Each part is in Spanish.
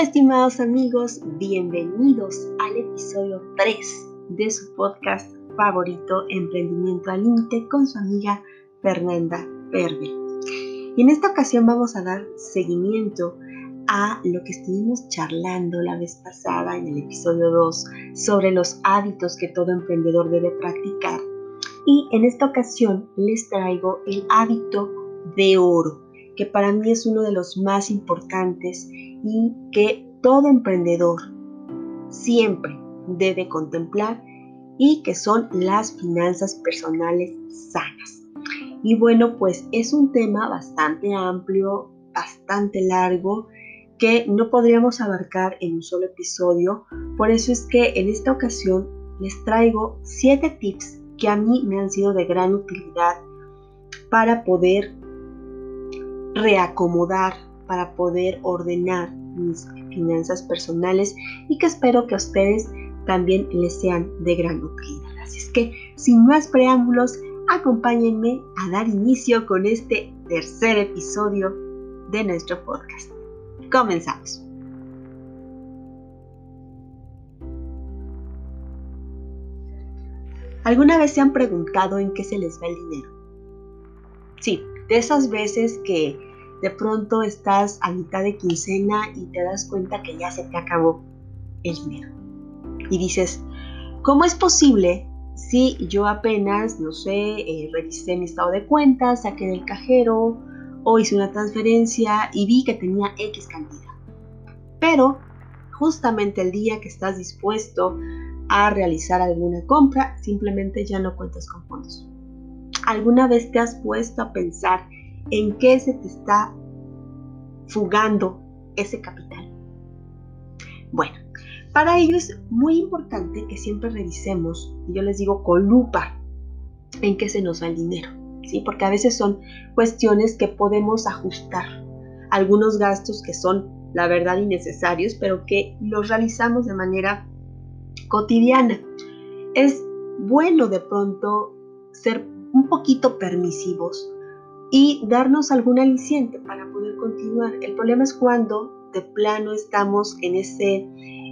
Estimados amigos, bienvenidos al episodio 3 de su podcast favorito Emprendimiento al Límite con su amiga Fernanda Verde. Y en esta ocasión vamos a dar seguimiento a lo que estuvimos charlando la vez pasada en el episodio 2 sobre los hábitos que todo emprendedor debe practicar. Y en esta ocasión les traigo el hábito de oro, que para mí es uno de los más importantes y que todo emprendedor siempre debe contemplar y que son las finanzas personales sanas. Y bueno, pues es un tema bastante amplio, bastante largo, que no podríamos abarcar en un solo episodio. Por eso es que en esta ocasión les traigo 7 tips que a mí me han sido de gran utilidad para poder reacomodar, para poder ordenar mis finanzas personales y que espero que a ustedes también les sean de gran utilidad. Así es que, sin más preámbulos, acompáñenme a dar inicio con este tercer episodio de nuestro podcast. Comenzamos. ¿Alguna vez se han preguntado en qué se les va el dinero? Sí, de esas veces que de pronto estás a mitad de quincena y te das cuenta que ya se te acabó el dinero. Y dices, ¿cómo es posible si yo apenas, no sé, eh, revisé mi estado de cuentas, saqué del cajero o hice una transferencia y vi que tenía X cantidad? Pero justamente el día que estás dispuesto a realizar alguna compra, simplemente ya no cuentas con fondos. ¿Alguna vez te has puesto a pensar en qué se te está fugando ese capital. Bueno, para ello es muy importante que siempre revisemos, yo les digo con lupa, en qué se nos va el dinero, ¿sí? Porque a veces son cuestiones que podemos ajustar. Algunos gastos que son, la verdad, innecesarios, pero que los realizamos de manera cotidiana. Es bueno de pronto ser un poquito permisivos y darnos algún aliciente para poder continuar. El problema es cuando de plano estamos en ese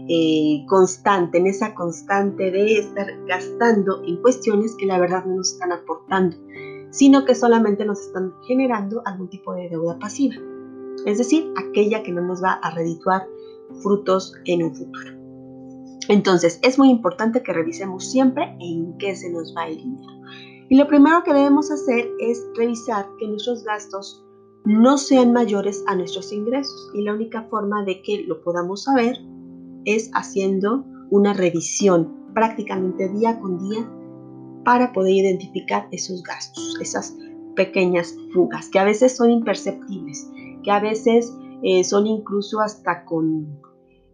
eh, constante, en esa constante de estar gastando en cuestiones que la verdad no nos están aportando, sino que solamente nos están generando algún tipo de deuda pasiva, es decir, aquella que no nos va a redituar frutos en un futuro. Entonces, es muy importante que revisemos siempre en qué se nos va el dinero. Y lo primero que debemos hacer es revisar que nuestros gastos no sean mayores a nuestros ingresos. Y la única forma de que lo podamos saber es haciendo una revisión prácticamente día con día para poder identificar esos gastos, esas pequeñas fugas que a veces son imperceptibles, que a veces eh, son incluso hasta con,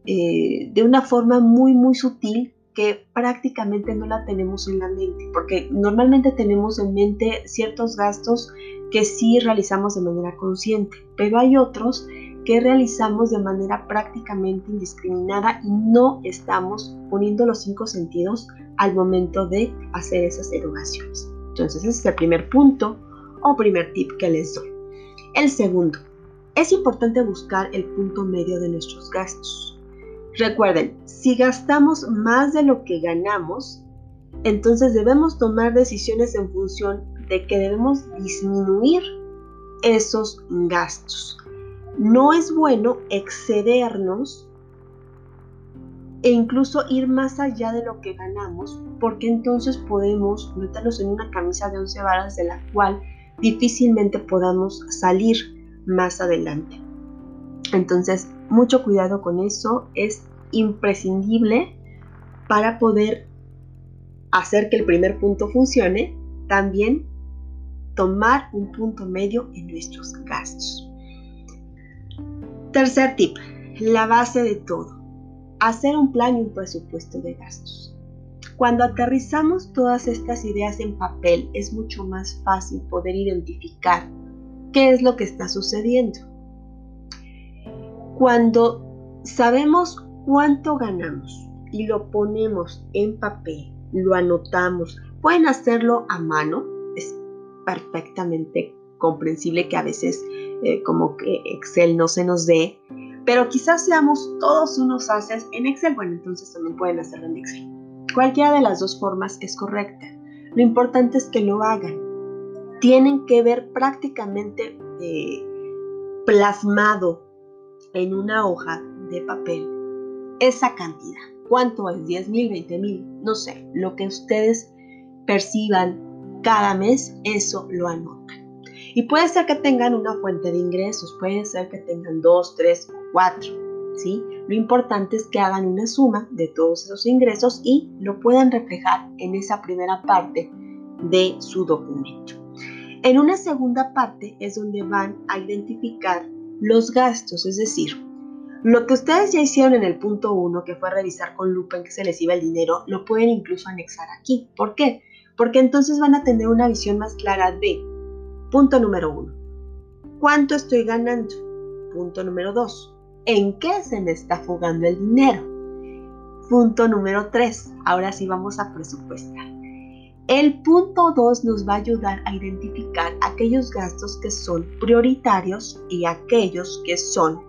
eh, de una forma muy, muy sutil que prácticamente no la tenemos en la mente, porque normalmente tenemos en mente ciertos gastos que sí realizamos de manera consciente, pero hay otros que realizamos de manera prácticamente indiscriminada y no estamos poniendo los cinco sentidos al momento de hacer esas erogaciones. Entonces ese es el primer punto o primer tip que les doy. El segundo, es importante buscar el punto medio de nuestros gastos. Recuerden, si gastamos más de lo que ganamos, entonces debemos tomar decisiones en función de que debemos disminuir esos gastos. No es bueno excedernos e incluso ir más allá de lo que ganamos, porque entonces podemos meternos en una camisa de once varas de la cual difícilmente podamos salir más adelante. Entonces, mucho cuidado con eso, es imprescindible para poder hacer que el primer punto funcione, también tomar un punto medio en nuestros gastos. Tercer tip, la base de todo, hacer un plan y un presupuesto de gastos. Cuando aterrizamos todas estas ideas en papel es mucho más fácil poder identificar qué es lo que está sucediendo. Cuando sabemos cuánto ganamos y lo ponemos en papel, lo anotamos, pueden hacerlo a mano, es perfectamente comprensible que a veces eh, como que Excel no se nos dé, Pero quizás seamos todos unos haces en Excel. Bueno, entonces también pueden hacerlo en Excel. Cualquiera de las dos formas es correcta. Lo importante es que lo hagan. Tienen que ver prácticamente eh, plasmado en una hoja de papel esa cantidad. ¿Cuánto es? ¿10 mil? ¿20 mil? No sé. Lo que ustedes perciban cada mes, eso lo anotan. Y puede ser que tengan una fuente de ingresos, puede ser que tengan dos, tres o cuatro. ¿sí? Lo importante es que hagan una suma de todos esos ingresos y lo puedan reflejar en esa primera parte de su documento. En una segunda parte es donde van a identificar los gastos, es decir, lo que ustedes ya hicieron en el punto 1, que fue revisar con lupa en qué se les iba el dinero, lo pueden incluso anexar aquí. ¿Por qué? Porque entonces van a tener una visión más clara de punto número 1. ¿Cuánto estoy ganando? Punto número 2. ¿En qué se me está fugando el dinero? Punto número 3. Ahora sí vamos a presupuestar. El punto 2 nos va a ayudar a identificar aquellos gastos que son prioritarios y aquellos que son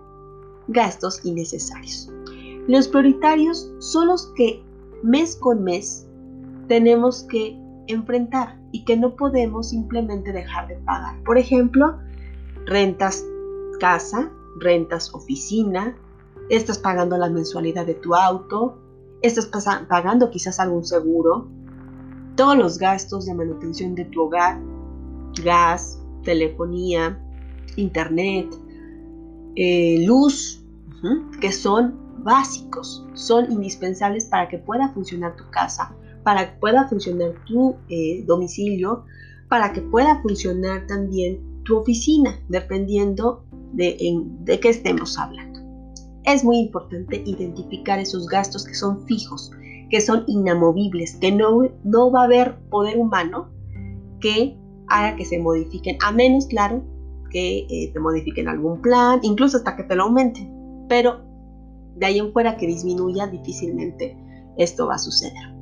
gastos innecesarios. Los prioritarios son los que mes con mes tenemos que enfrentar y que no podemos simplemente dejar de pagar. Por ejemplo, rentas casa, rentas oficina, estás pagando la mensualidad de tu auto, estás pagando quizás algún seguro, todos los gastos de manutención de tu hogar, gas, telefonía, internet, eh, luz, que son básicos, son indispensables para que pueda funcionar tu casa, para que pueda funcionar tu eh, domicilio, para que pueda funcionar también tu oficina, dependiendo de, de qué estemos hablando. Es muy importante identificar esos gastos que son fijos, que son inamovibles, que no, no va a haber poder humano que haga que se modifiquen, a menos, claro, que eh, te modifiquen algún plan, incluso hasta que te lo aumenten. Pero de ahí en fuera que disminuya, difícilmente esto va a suceder.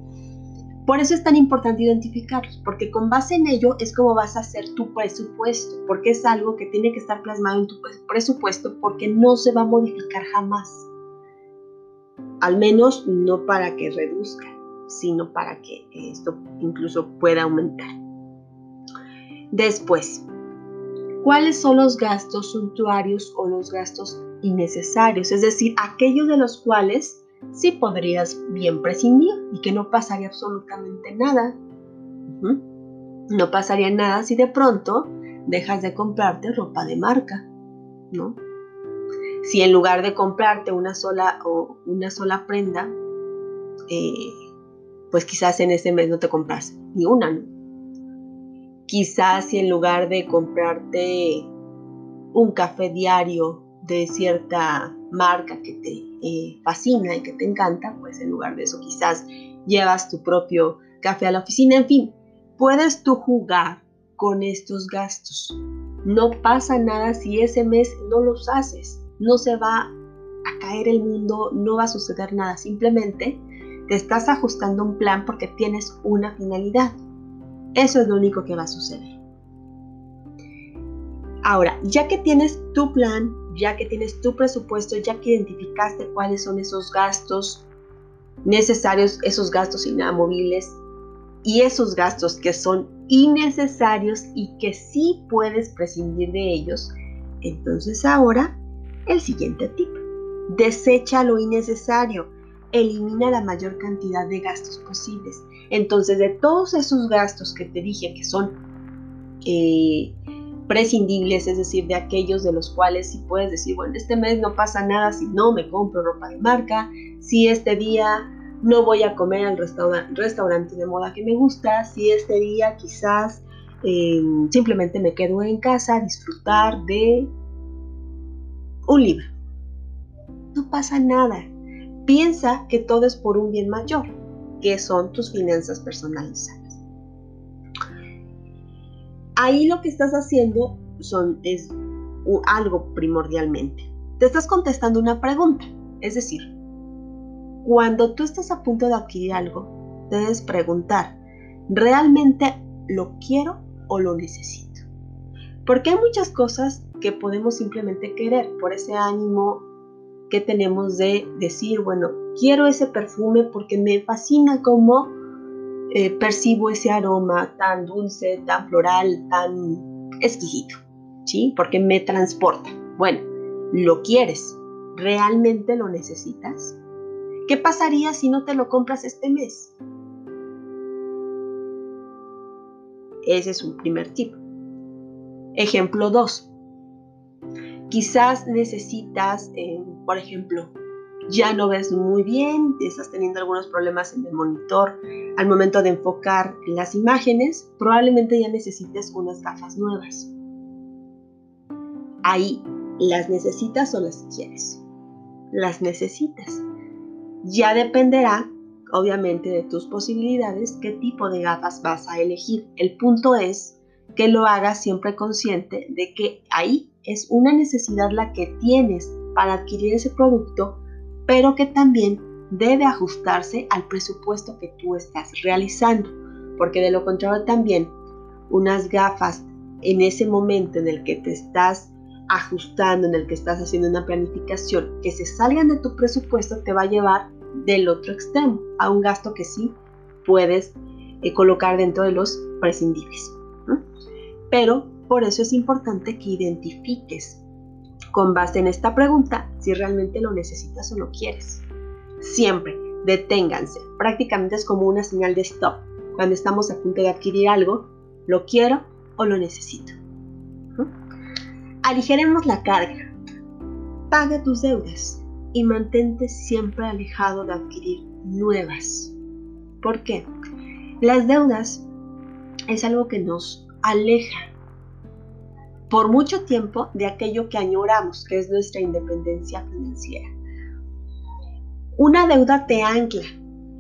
Por eso es tan importante identificarlos, porque con base en ello es como vas a hacer tu presupuesto, porque es algo que tiene que estar plasmado en tu presupuesto porque no se va a modificar jamás al menos no para que reduzca, sino para que esto incluso pueda aumentar. Después, ¿cuáles son los gastos suntuarios o los gastos innecesarios? Es decir, aquellos de los cuales sí podrías bien prescindir y que no pasaría absolutamente nada. No pasaría nada si de pronto dejas de comprarte ropa de marca, ¿no? Si en lugar de comprarte una sola o una sola prenda, eh, pues quizás en ese mes no te compras ni una. Quizás si en lugar de comprarte un café diario de cierta marca que te eh, fascina y que te encanta, pues en lugar de eso quizás llevas tu propio café a la oficina, en fin, puedes tú jugar con estos gastos. No pasa nada si ese mes no los haces no se va a caer el mundo, no va a suceder nada, simplemente te estás ajustando un plan porque tienes una finalidad. Eso es lo único que va a suceder. Ahora, ya que tienes tu plan, ya que tienes tu presupuesto, ya que identificaste cuáles son esos gastos necesarios, esos gastos inamovibles y esos gastos que son innecesarios y que sí puedes prescindir de ellos, entonces ahora el siguiente tip. Desecha lo innecesario. Elimina la mayor cantidad de gastos posibles. Entonces, de todos esos gastos que te dije que son eh, prescindibles, es decir, de aquellos de los cuales si puedes decir, bueno, este mes no pasa nada si no me compro ropa de marca, si este día no voy a comer al restaurante de moda que me gusta, si este día quizás eh, simplemente me quedo en casa a disfrutar de un libro. No pasa nada. Piensa que todo es por un bien mayor, que son tus finanzas personales Ahí lo que estás haciendo son, es algo primordialmente. Te estás contestando una pregunta. Es decir, cuando tú estás a punto de adquirir algo, debes preguntar, ¿realmente lo quiero o lo necesito? Porque hay muchas cosas que podemos simplemente querer por ese ánimo que tenemos de decir, bueno, quiero ese perfume porque me fascina cómo eh, percibo ese aroma tan dulce, tan floral, tan exquisito, ¿sí? Porque me transporta. Bueno, lo quieres, ¿realmente lo necesitas? ¿Qué pasaría si no te lo compras este mes? Ese es un primer tipo. Ejemplo 2. Quizás necesitas, eh, por ejemplo, ya no ves muy bien, estás teniendo algunos problemas en el monitor al momento de enfocar las imágenes, probablemente ya necesites unas gafas nuevas. Ahí, ¿las necesitas o las quieres? Las necesitas. Ya dependerá, obviamente, de tus posibilidades, qué tipo de gafas vas a elegir. El punto es que lo hagas siempre consciente de que ahí es una necesidad la que tienes para adquirir ese producto, pero que también debe ajustarse al presupuesto que tú estás realizando, porque de lo contrario también unas gafas en ese momento en el que te estás ajustando, en el que estás haciendo una planificación, que se salgan de tu presupuesto te va a llevar del otro extremo a un gasto que sí puedes eh, colocar dentro de los prescindibles. Pero por eso es importante que identifiques con base en esta pregunta si realmente lo necesitas o lo quieres. Siempre deténganse. Prácticamente es como una señal de stop. Cuando estamos a punto de adquirir algo, lo quiero o lo necesito. Aligeremos la carga. Paga tus deudas y mantente siempre alejado de adquirir nuevas. ¿Por qué? Las deudas es algo que nos aleja por mucho tiempo de aquello que añoramos, que es nuestra independencia financiera. Una deuda te ancla,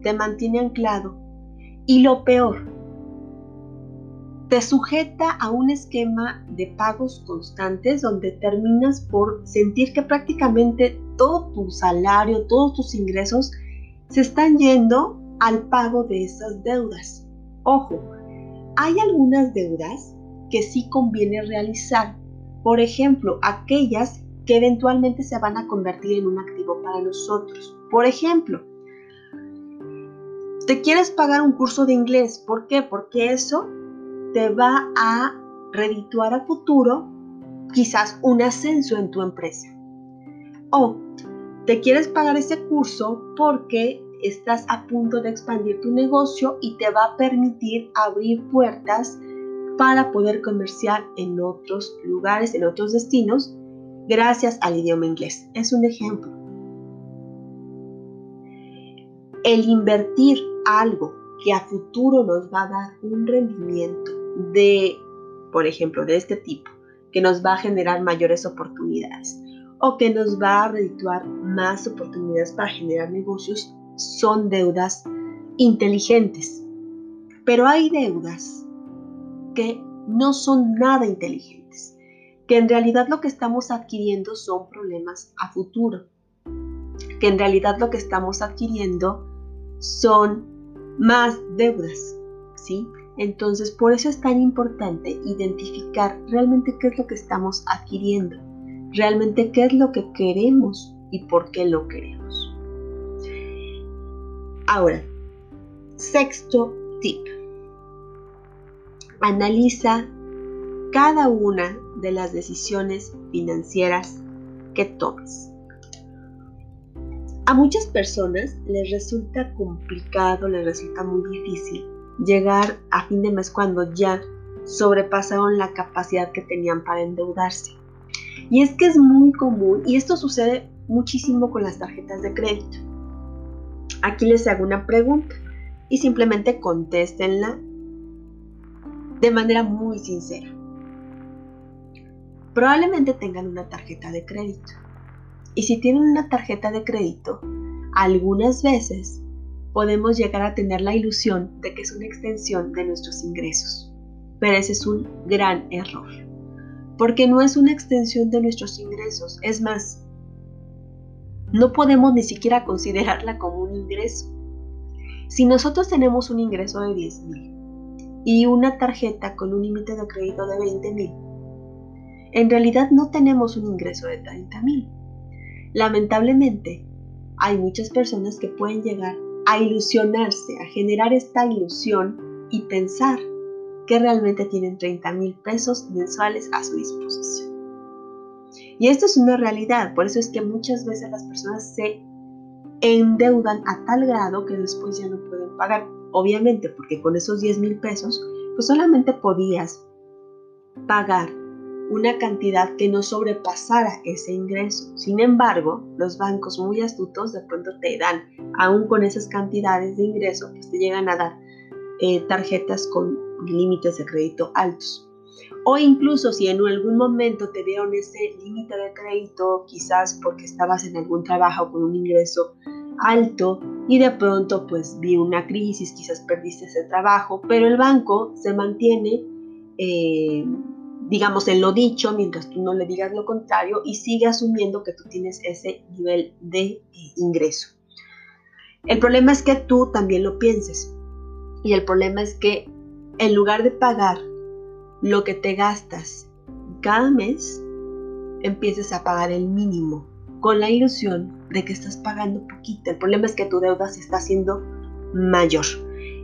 te mantiene anclado y lo peor, te sujeta a un esquema de pagos constantes donde terminas por sentir que prácticamente todo tu salario, todos tus ingresos se están yendo al pago de esas deudas. Ojo, hay algunas deudas que sí conviene realizar. Por ejemplo, aquellas que eventualmente se van a convertir en un activo para nosotros. Por ejemplo, te quieres pagar un curso de inglés. ¿Por qué? Porque eso te va a redituar a futuro quizás un ascenso en tu empresa. O te quieres pagar ese curso porque estás a punto de expandir tu negocio y te va a permitir abrir puertas para poder comerciar en otros lugares, en otros destinos, gracias al idioma inglés. Es un ejemplo. El invertir algo que a futuro nos va a dar un rendimiento de, por ejemplo, de este tipo, que nos va a generar mayores oportunidades o que nos va a redituar más oportunidades para generar negocios, son deudas inteligentes. Pero hay deudas que no son nada inteligentes, que en realidad lo que estamos adquiriendo son problemas a futuro, que en realidad lo que estamos adquiriendo son más deudas, ¿sí? Entonces, por eso es tan importante identificar realmente qué es lo que estamos adquiriendo, realmente qué es lo que queremos y por qué lo queremos. Ahora, sexto tip analiza cada una de las decisiones financieras que tomes. A muchas personas les resulta complicado, les resulta muy difícil llegar a fin de mes cuando ya sobrepasaron la capacidad que tenían para endeudarse. Y es que es muy común, y esto sucede muchísimo con las tarjetas de crédito. Aquí les hago una pregunta y simplemente contéstenla de manera muy sincera. Probablemente tengan una tarjeta de crédito. Y si tienen una tarjeta de crédito, algunas veces podemos llegar a tener la ilusión de que es una extensión de nuestros ingresos. Pero ese es un gran error. Porque no es una extensión de nuestros ingresos. Es más, no podemos ni siquiera considerarla como un ingreso. Si nosotros tenemos un ingreso de 10 mil y una tarjeta con un límite de crédito de 20 mil, en realidad no tenemos un ingreso de 30 mil. Lamentablemente, hay muchas personas que pueden llegar a ilusionarse, a generar esta ilusión y pensar que realmente tienen 30 mil pesos mensuales a su disposición. Y esto es una realidad, por eso es que muchas veces las personas se endeudan a tal grado que después ya no pueden pagar. Obviamente, porque con esos 10 mil pesos, pues solamente podías pagar una cantidad que no sobrepasara ese ingreso. Sin embargo, los bancos muy astutos de pronto te dan, aún con esas cantidades de ingreso, pues te llegan a dar eh, tarjetas con límites de crédito altos. O incluso si en algún momento te dieron ese límite de crédito, quizás porque estabas en algún trabajo con un ingreso alto y de pronto pues vi una crisis, quizás perdiste ese trabajo, pero el banco se mantiene, eh, digamos, en lo dicho mientras tú no le digas lo contrario y sigue asumiendo que tú tienes ese nivel de eh, ingreso. El problema es que tú también lo pienses y el problema es que en lugar de pagar lo que te gastas cada mes, empieces a pagar el mínimo con la ilusión de que estás pagando poquito. El problema es que tu deuda se está haciendo mayor.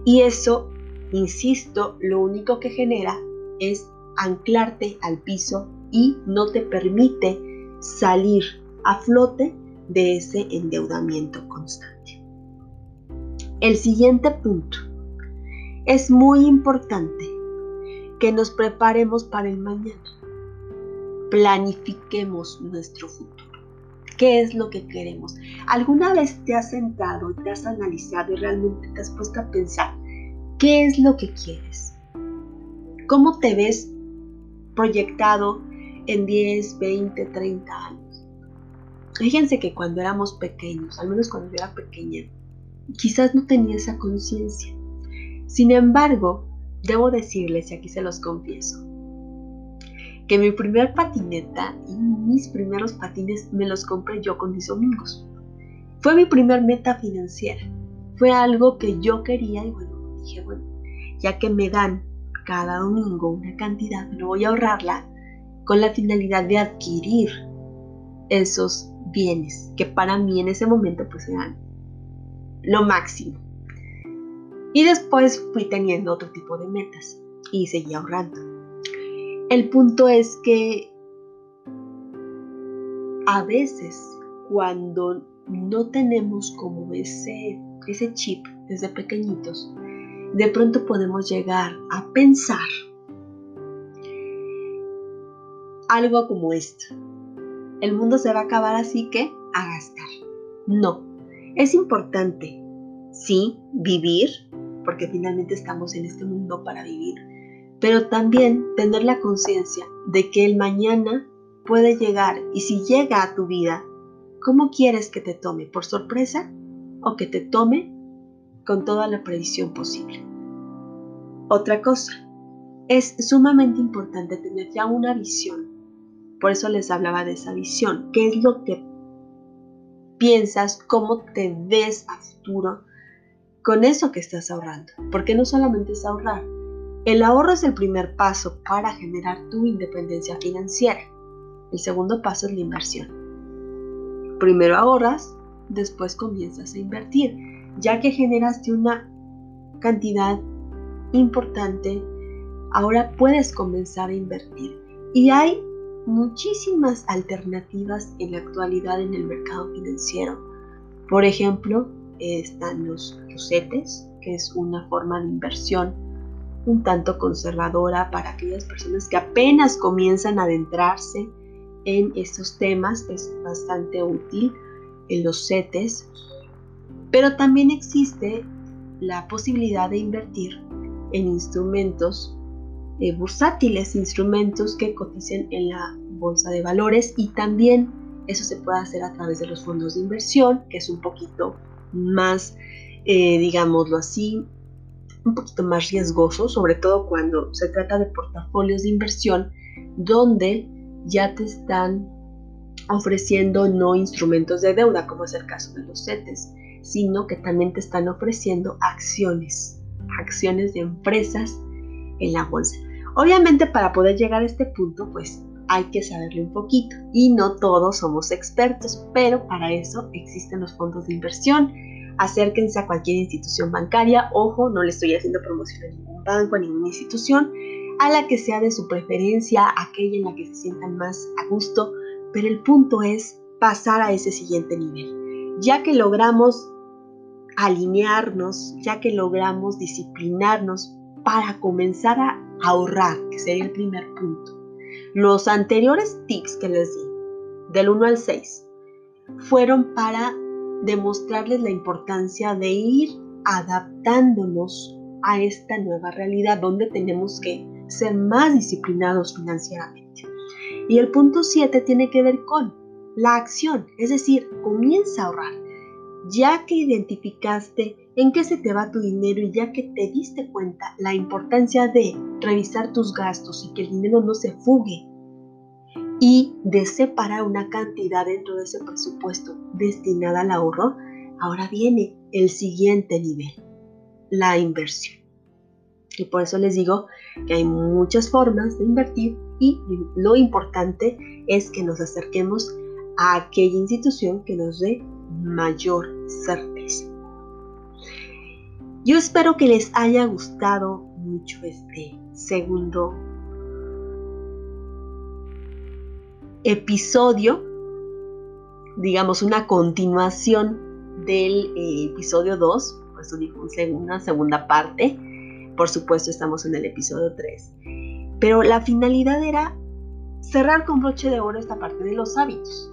Y eso, insisto, lo único que genera es anclarte al piso y no te permite salir a flote de ese endeudamiento constante. El siguiente punto. Es muy importante que nos preparemos para el mañana. Planifiquemos nuestro futuro. ¿Qué es lo que queremos? ¿Alguna vez te has sentado, te has analizado y realmente te has puesto a pensar qué es lo que quieres? ¿Cómo te ves proyectado en 10, 20, 30 años? Fíjense que cuando éramos pequeños, al menos cuando yo era pequeña, quizás no tenía esa conciencia. Sin embargo, Debo decirles, y aquí se los confieso, que mi primer patineta y mis primeros patines me los compré yo con mis domingos. Fue mi primer meta financiera. Fue algo que yo quería y bueno, dije, bueno, ya que me dan cada domingo una cantidad, no voy a ahorrarla con la finalidad de adquirir esos bienes que para mí en ese momento pues eran lo máximo. Y después fui teniendo otro tipo de metas y seguí ahorrando. El punto es que a veces cuando no tenemos como ese, ese chip desde pequeñitos, de pronto podemos llegar a pensar algo como esto. El mundo se va a acabar así que a gastar. No, es importante, sí, vivir, porque finalmente estamos en este mundo para vivir, pero también tener la conciencia de que el mañana puede llegar y si llega a tu vida, ¿cómo quieres que te tome? ¿Por sorpresa o que te tome con toda la previsión posible? Otra cosa, es sumamente importante tener ya una visión. Por eso les hablaba de esa visión. ¿Qué es lo que piensas? ¿Cómo te ves a futuro? Con eso que estás ahorrando. Porque no solamente es ahorrar. El ahorro es el primer paso para generar tu independencia financiera. El segundo paso es la inversión. Primero ahorras, después comienzas a invertir. Ya que generaste una cantidad importante, ahora puedes comenzar a invertir. Y hay muchísimas alternativas en la actualidad en el mercado financiero. Por ejemplo, están los, CETES, que es una forma de inversión un tanto conservadora para aquellas personas que apenas comienzan a adentrarse en estos temas. Es bastante útil en los CETES. Pero también existe la posibilidad de invertir en instrumentos eh, bursátiles, instrumentos que coticen en la bolsa de valores y también eso se puede hacer a través de los fondos de inversión, que es un poquito más, eh, digámoslo así, un poquito más riesgoso, sobre todo cuando se trata de portafolios de inversión donde ya te están ofreciendo no instrumentos de deuda, como es el caso de los CETES, sino que también te están ofreciendo acciones, acciones de empresas en la bolsa. Obviamente para poder llegar a este punto, pues hay que saberle un poquito y no todos somos expertos, pero para eso existen los fondos de inversión. Acérquense a cualquier institución bancaria, ojo, no le estoy haciendo promoción a ningún banco, a ninguna institución, a la que sea de su preferencia, aquella en la que se sientan más a gusto, pero el punto es pasar a ese siguiente nivel. Ya que logramos alinearnos, ya que logramos disciplinarnos para comenzar a ahorrar, que sería el primer punto. Los anteriores tips que les di, del 1 al 6, fueron para demostrarles la importancia de ir adaptándonos a esta nueva realidad donde tenemos que ser más disciplinados financieramente. Y el punto 7 tiene que ver con la acción, es decir, comienza a ahorrar. Ya que identificaste en qué se te va tu dinero y ya que te diste cuenta la importancia de revisar tus gastos y que el dinero no se fugue y de separar una cantidad dentro de ese presupuesto destinada al ahorro, ahora viene el siguiente nivel, la inversión. Y por eso les digo que hay muchas formas de invertir y lo importante es que nos acerquemos a aquella institución que nos dé mayor certeza. Yo espero que les haya gustado mucho este segundo episodio, digamos una continuación del eh, episodio 2, por eso digo una segunda parte. Por supuesto estamos en el episodio 3. Pero la finalidad era cerrar con broche de oro esta parte de los hábitos.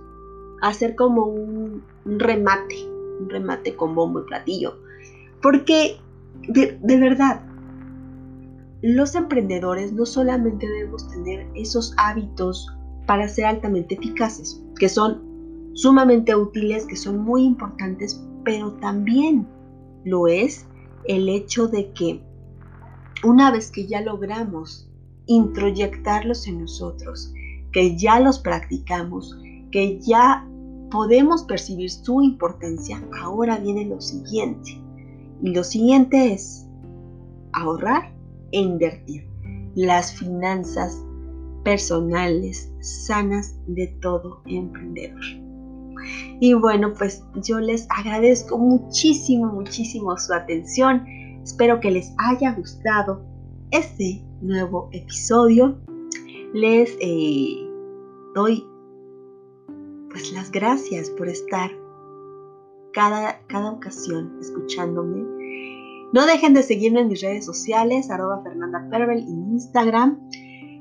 Hacer como un, remate, un remate con bombo y platillo. Porque de, de verdad, los emprendedores no solamente debemos tener esos hábitos para ser altamente eficaces, que son sumamente útiles, que son muy importantes, pero también lo es el hecho de que una vez que ya logramos introyectarlos en nosotros, que ya los practicamos, que ya podemos percibir su importancia, ahora viene lo siguiente. Y lo siguiente es ahorrar e invertir. Las finanzas personales sanas de todo emprendedor. Y bueno, pues yo les agradezco muchísimo, muchísimo su atención. Espero que les haya gustado este nuevo episodio. Les eh, doy pues las gracias por estar cada, cada ocasión escuchándome. No dejen de seguirme en mis redes sociales, arroba Fernanda Pervel en Instagram.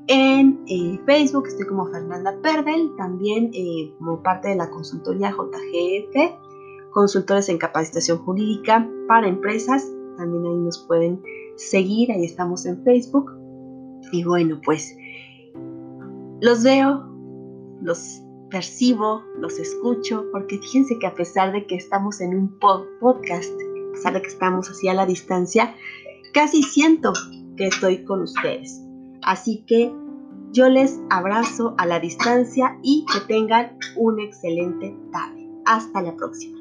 En eh, Facebook estoy como Fernanda Pervel, también eh, como parte de la consultoría JGF, consultores en capacitación jurídica para empresas. También ahí nos pueden seguir, ahí estamos en Facebook. Y bueno, pues los veo, los percibo, los escucho, porque fíjense que a pesar de que estamos en un podcast, a pesar de que estamos así a la distancia, casi siento que estoy con ustedes. Así que yo les abrazo a la distancia y que tengan un excelente tarde. Hasta la próxima.